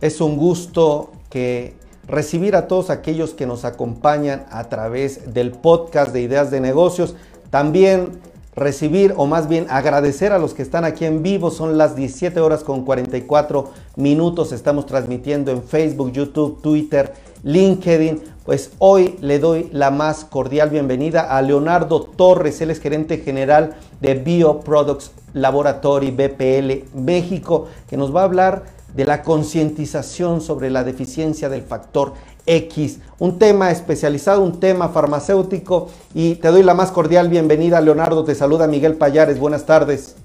Es un gusto que recibir a todos aquellos que nos acompañan a través del podcast de Ideas de Negocios. También recibir o más bien agradecer a los que están aquí en vivo. Son las 17 horas con 44 minutos. Estamos transmitiendo en Facebook, YouTube, Twitter, LinkedIn. Pues hoy le doy la más cordial bienvenida a Leonardo Torres. Él es gerente general de Bioproducts Laboratory BPL México, que nos va a hablar de la concientización sobre la deficiencia del factor X, un tema especializado, un tema farmacéutico y te doy la más cordial bienvenida, Leonardo, te saluda Miguel Payares, buenas tardes.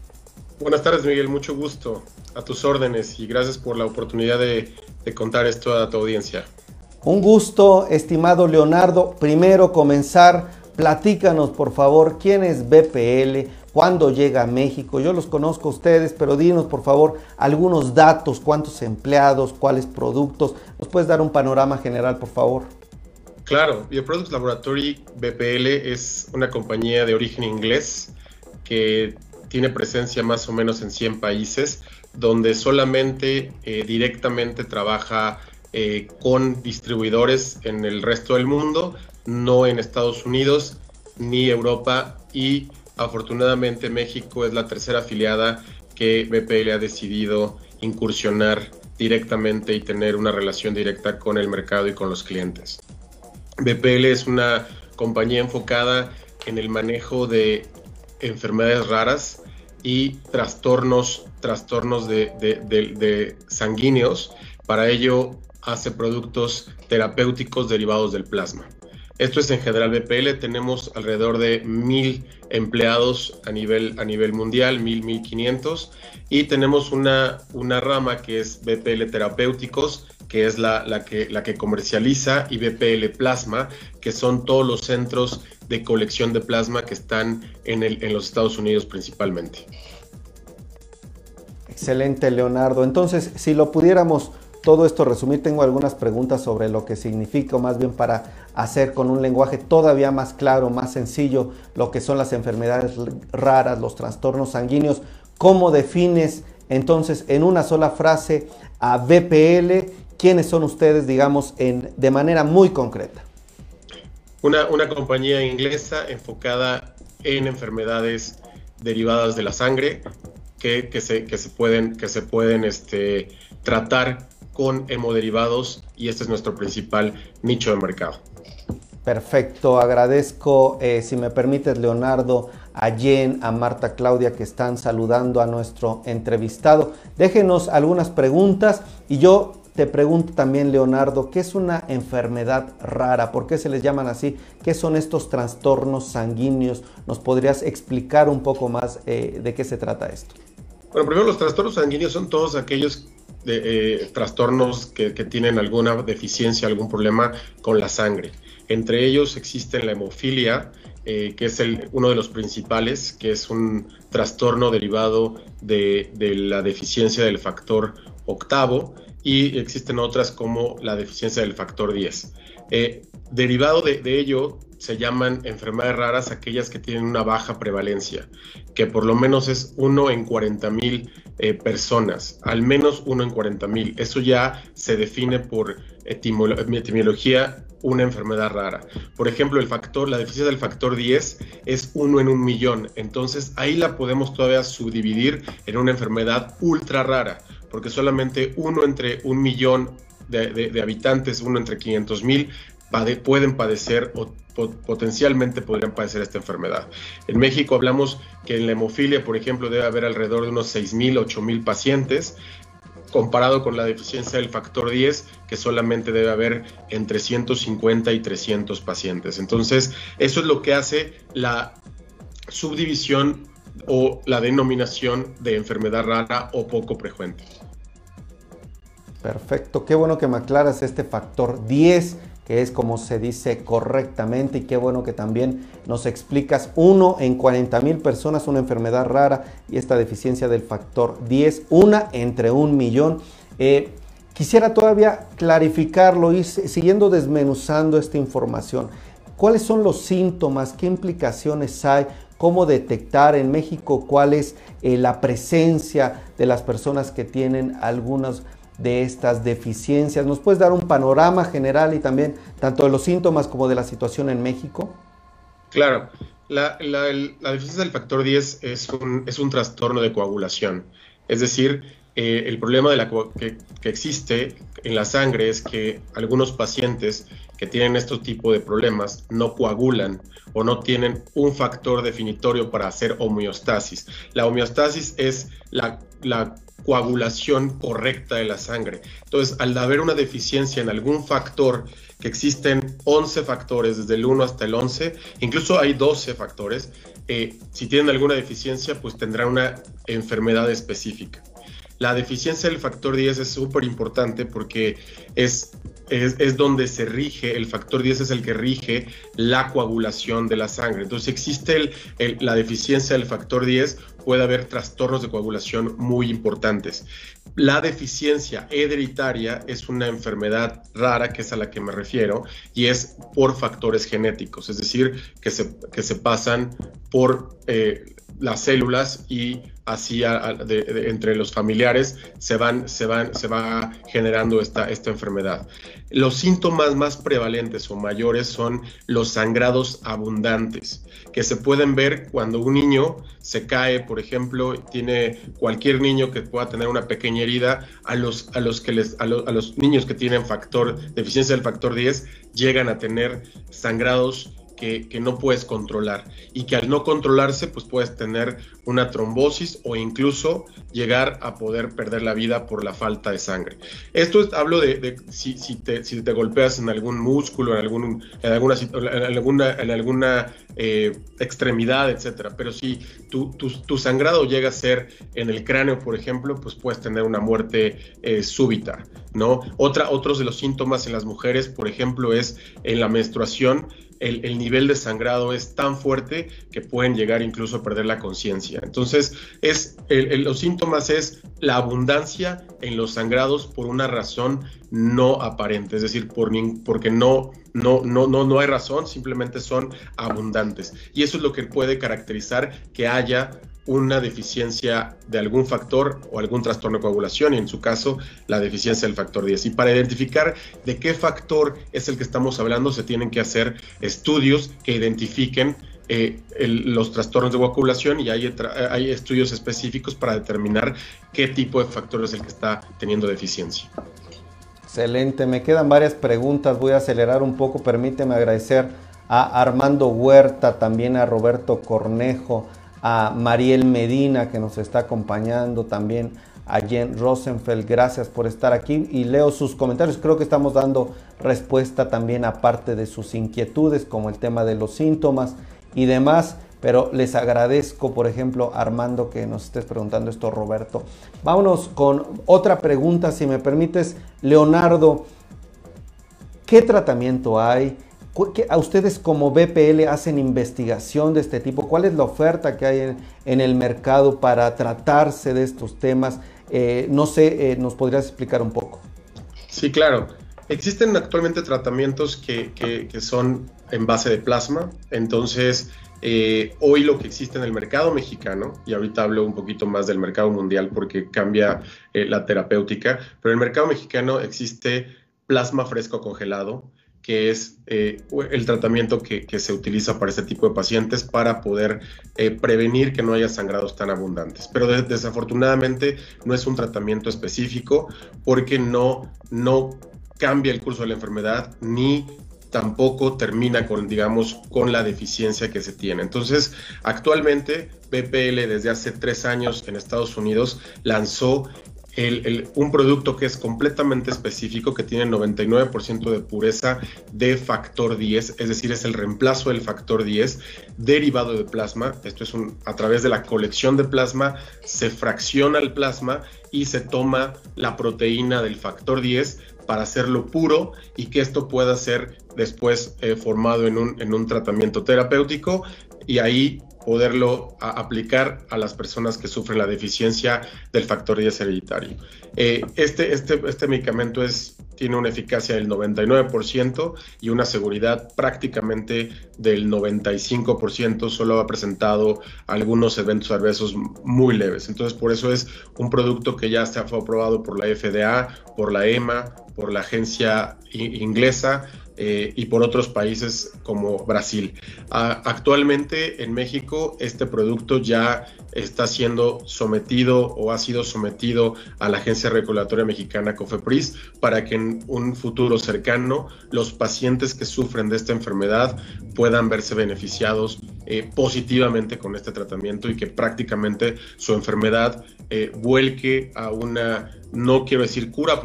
Buenas tardes, Miguel, mucho gusto, a tus órdenes y gracias por la oportunidad de, de contar esto a tu audiencia. Un gusto, estimado Leonardo. Primero comenzar, platícanos por favor quién es BPL, cuándo llega a México. Yo los conozco a ustedes, pero dinos por favor algunos datos, cuántos empleados, cuáles productos. ¿Nos puedes dar un panorama general, por favor? Claro, Bioproducts Laboratory BPL es una compañía de origen inglés que tiene presencia más o menos en 100 países, donde solamente eh, directamente trabaja eh, con distribuidores en el resto del mundo, no en Estados Unidos ni Europa y afortunadamente México es la tercera afiliada que BPL ha decidido incursionar directamente y tener una relación directa con el mercado y con los clientes. BPL es una compañía enfocada en el manejo de enfermedades raras y trastornos, trastornos de, de sanguíneos. Para ello hace productos terapéuticos derivados del plasma. Esto es en general BPL, tenemos alrededor de mil empleados a nivel, a nivel mundial, mil, mil quinientos, y tenemos una, una rama que es BPL Terapéuticos, que es la, la, que, la que comercializa, y BPL Plasma, que son todos los centros de colección de plasma que están en, el, en los Estados Unidos principalmente. Excelente, Leonardo. Entonces, si lo pudiéramos todo esto resumir, tengo algunas preguntas sobre lo que significa, o más bien para hacer con un lenguaje todavía más claro, más sencillo, lo que son las enfermedades raras, los trastornos sanguíneos. ¿Cómo defines entonces en una sola frase a BPL? ¿Quiénes son ustedes, digamos, de manera muy concreta? Una, una compañía inglesa enfocada en enfermedades derivadas de la sangre que, que, se, que se, pueden, que se pueden este, tratar con hemoderivados y este es nuestro principal nicho de mercado. Perfecto, agradezco, eh, si me permites, Leonardo, a Jen, a Marta Claudia que están saludando a nuestro entrevistado. Déjenos algunas preguntas y yo te pregunto también, Leonardo, ¿qué es una enfermedad rara? ¿Por qué se les llaman así? ¿Qué son estos trastornos sanguíneos? ¿Nos podrías explicar un poco más eh, de qué se trata esto? Bueno, primero los trastornos sanguíneos son todos aquellos de, eh, trastornos que, tienen alguna deficiencia, algún problema con la sangre. Entre ellos existe la hemofilia, eh, que es uno de los principales, que es un trastorno derivado de, la deficiencia del factor octavo, y existen otras como la deficiencia del factor 10. Eh, derivado de, ello, se llaman enfermedades raras aquellas que tienen una baja prevalencia, que por lo menos es uno en 40 mil eh, personas, al menos uno en 40 mil. Eso ya se define por etimología una enfermedad rara. Por ejemplo, el factor, la deficiencia del factor 10 es uno en un millón. Entonces ahí la podemos todavía subdividir en una enfermedad ultra rara, porque solamente uno entre un millón de, habitantes, uno entre 500 mil, pueden padecer o potencialmente podrían padecer esta enfermedad. En México hablamos que en la hemofilia, por ejemplo, debe haber alrededor de unos 6.000, 8.000 pacientes, comparado con la deficiencia del factor 10, que solamente debe haber entre 150 y 300 pacientes. Entonces, eso es lo que hace la subdivisión o la denominación de enfermedad rara o poco frecuente. Perfecto, qué bueno que me aclaras este factor 10 que es como se dice correctamente y qué bueno que también nos explicas uno en 40 mil personas una enfermedad rara y esta deficiencia del factor 10, una entre un millón. Eh, quisiera todavía clarificarlo y siguiendo desmenuzando esta información. ¿Cuáles son los síntomas? ¿Qué implicaciones hay? ¿Cómo detectar en México cuál es eh, la presencia de las personas que tienen algunos de estas deficiencias. ¿Nos puedes dar un panorama general y también tanto de los síntomas como de la situación en México? Claro, la, deficiencia del factor 10 es un, es un trastorno de coagulación, es decir, eh, el problema de la que, que, existe en la sangre es que algunos pacientes que tienen este tipo de problemas no coagulan o no tienen un factor definitorio para hacer homeostasis. La homeostasis es la, la coagulación correcta de la sangre. Entonces, al haber una deficiencia en algún factor, que existen 11 factores, desde el 1 hasta el 11, incluso hay 12 factores, eh, si tienen alguna deficiencia, pues tendrán una enfermedad específica. La deficiencia del factor 10 es súper importante porque es, es, donde se rige, el factor 10 es el que rige la coagulación de la sangre. Entonces, si existe la deficiencia del factor 10, puede haber trastornos de coagulación muy importantes. La deficiencia hereditaria es una enfermedad rara, que es a la que me refiero, y es por factores genéticos, es decir, que se, que se pasan por eh, las células y así entre los familiares se van se van se va generando esta, esta enfermedad. Los síntomas más prevalentes o mayores son los sangrados abundantes, que se pueden ver cuando un niño se cae, por ejemplo, tiene cualquier niño que pueda tener una pequeña herida, a los, a los, que les, a, los niños que tienen factor, deficiencia del factor 10 llegan a tener sangrados que, no puedes controlar y que al no controlarse pues puedes tener una trombosis o incluso llegar a poder perder la vida por la falta de sangre. Esto es, hablo de, si, te, si, te, golpeas en algún músculo, en, algún, en alguna, en alguna, en alguna eh, extremidad, etcétera. Pero si tu, tu, sangrado llega a ser en el cráneo, por ejemplo, pues puedes tener una muerte eh, súbita, ¿no? Otra, otros de los síntomas en las mujeres, por ejemplo, es en la menstruación, el, nivel de sangrado es tan fuerte que pueden llegar incluso a perder la conciencia. Entonces, es, los síntomas es la abundancia en los sangrados por una razón no aparente, es decir, por, porque no, no, no, no, no hay razón, simplemente son abundantes. Y eso es lo que puede caracterizar que haya una deficiencia de algún factor o algún trastorno de coagulación y en su caso la deficiencia del factor 10. Y para identificar de qué factor es el que estamos hablando se tienen que hacer estudios que identifiquen eh, los trastornos de coagulación y hay, hay estudios específicos para determinar qué tipo de factor es el que está teniendo deficiencia. Excelente, me quedan varias preguntas, voy a acelerar un poco, permíteme agradecer a Armando Huerta, también a Roberto Cornejo, a Mariel Medina que nos está acompañando también, a Jen Rosenfeld, gracias por estar aquí y leo sus comentarios. Creo que estamos dando respuesta también a parte de sus inquietudes, como el tema de los síntomas y demás. Pero les agradezco, por ejemplo, Armando, que nos estés preguntando esto, Roberto. Vámonos con otra pregunta, si me permites, Leonardo. ¿Qué tratamiento hay? A ustedes como BPL hacen investigación de este tipo? ¿Cuál es la oferta que hay en, el mercado para tratarse de estos temas? Eh, no sé, eh, ¿nos podrías explicar un poco? Sí, claro. Existen actualmente tratamientos que, son en base de plasma, entonces eh, hoy lo que existe en el mercado mexicano, y ahorita hablo un poquito más del mercado mundial porque cambia la terapéutica, pero en el mercado mexicano existe plasma fresco congelado, que es eh, el tratamiento que, se utiliza para este tipo de pacientes para poder eh, prevenir que no haya sangrados tan abundantes. Pero desafortunadamente no es un tratamiento específico porque no, no cambia el curso de la enfermedad ni tampoco termina con, digamos, con la deficiencia que se tiene. Entonces, actualmente BPL desde hace tres años en Estados Unidos lanzó un producto que es completamente específico, que tiene 99% de pureza de factor 10, es decir, es el reemplazo del factor 10 derivado de plasma. Esto es un, a través de la colección de plasma, se fracciona el plasma y se toma la proteína del factor 10 para hacerlo puro y que esto pueda ser después eh, formado en un, en un tratamiento terapéutico y ahí poderlo aplicar a las personas que sufren la deficiencia del factor 10 hereditario. Eh, este, este, este medicamento es, tiene una eficacia del 99% y una seguridad prácticamente del 95%, solo ha presentado algunos eventos adversos muy leves. Entonces, por eso es un producto que ya se ha aprobado por la FDA, por la EMA, por la agencia inglesa eh, y por otros países como Brasil. actualmente en México este producto ya está siendo sometido o ha sido sometido a la Agencia Regulatoria Mexicana COFEPRIS para que en un futuro cercano los pacientes que sufren de esta enfermedad puedan verse beneficiados eh, positivamente con este tratamiento y que prácticamente su enfermedad eh, vuelque a una, no quiero decir cura,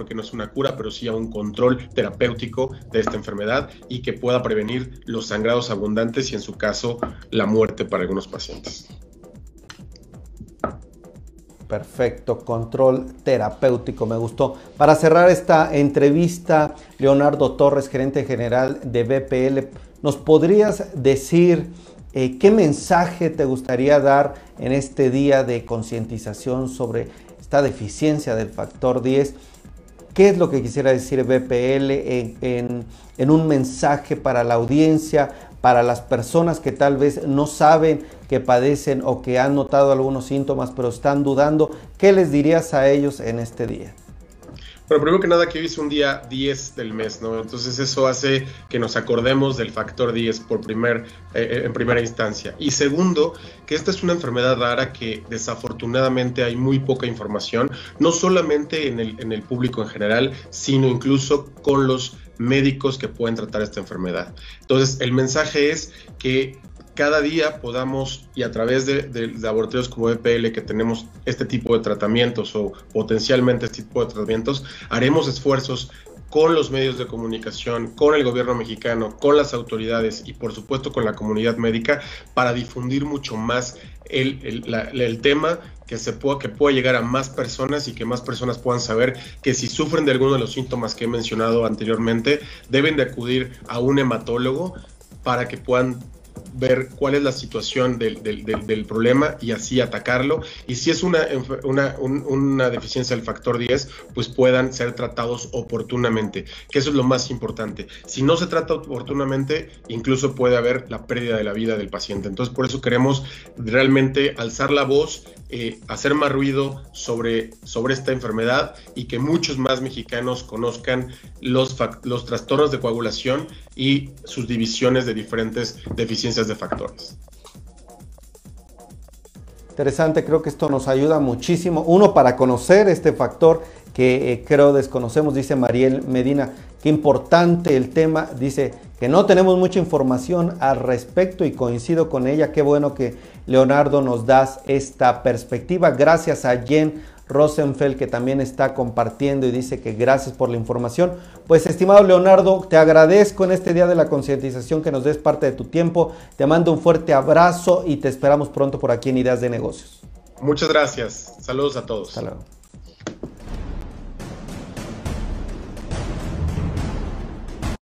porque no es una cura, pero sí a un control terapéutico de esta enfermedad y que pueda prevenir los sangrados abundantes y en su caso la muerte para algunos pacientes. Perfecto, control terapéutico, me gustó. Para cerrar esta entrevista, Leonardo Torres, gerente general de BPL, ¿nos podrías decir eh, qué mensaje te gustaría dar en este día de concientización sobre esta deficiencia del factor 10? ¿Qué es lo que quisiera decir BPL en, un mensaje para la audiencia, para las personas que tal vez no saben que padecen o que han notado algunos síntomas pero están dudando? ¿Qué les dirías a ellos en este día? Bueno, primero que nada que hoy es un día 10 del mes, ¿no? Entonces eso hace que nos acordemos del factor 10 por primer, eh, eh, en primera instancia. Y segundo, que esta es una enfermedad rara que desafortunadamente hay muy poca información, no solamente en el, en el público en general, sino incluso con los médicos que pueden tratar esta enfermedad. Entonces, el mensaje es que cada día podamos, y a través de, laboratorios como EPL, que tenemos este tipo de tratamientos o potencialmente este tipo de tratamientos, haremos esfuerzos con los medios de comunicación, con el gobierno mexicano, con las autoridades y por supuesto con la comunidad médica para difundir mucho más el, tema que se pueda, que pueda llegar a más personas y que más personas puedan saber que si sufren de alguno de los síntomas que he mencionado anteriormente, deben de acudir a un hematólogo para que puedan ver cuál es la situación del, del, problema y así atacarlo. Y si es una, una, una, deficiencia del factor 10, pues puedan ser tratados oportunamente, que eso es lo más importante. Si no se trata oportunamente, incluso puede haber la pérdida de la vida del paciente. Entonces, por eso queremos realmente alzar la voz, eh, hacer más ruido sobre, sobre esta enfermedad y que muchos más mexicanos conozcan los, los trastornos de coagulación y sus divisiones de diferentes deficiencias de factores. Interesante, creo que esto nos ayuda muchísimo. Uno, para conocer este factor que eh, creo desconocemos, dice Mariel Medina, qué importante el tema, dice que no tenemos mucha información al respecto y coincido con ella, qué bueno que Leonardo nos das esta perspectiva. Gracias a Jen Rosenfeld que también está compartiendo y dice que gracias por la información. Pues estimado Leonardo, te agradezco en este día de la concientización que nos des parte de tu tiempo. Te mando un fuerte abrazo y te esperamos pronto por aquí en Ideas de Negocios. Muchas gracias. Saludos a todos. Hasta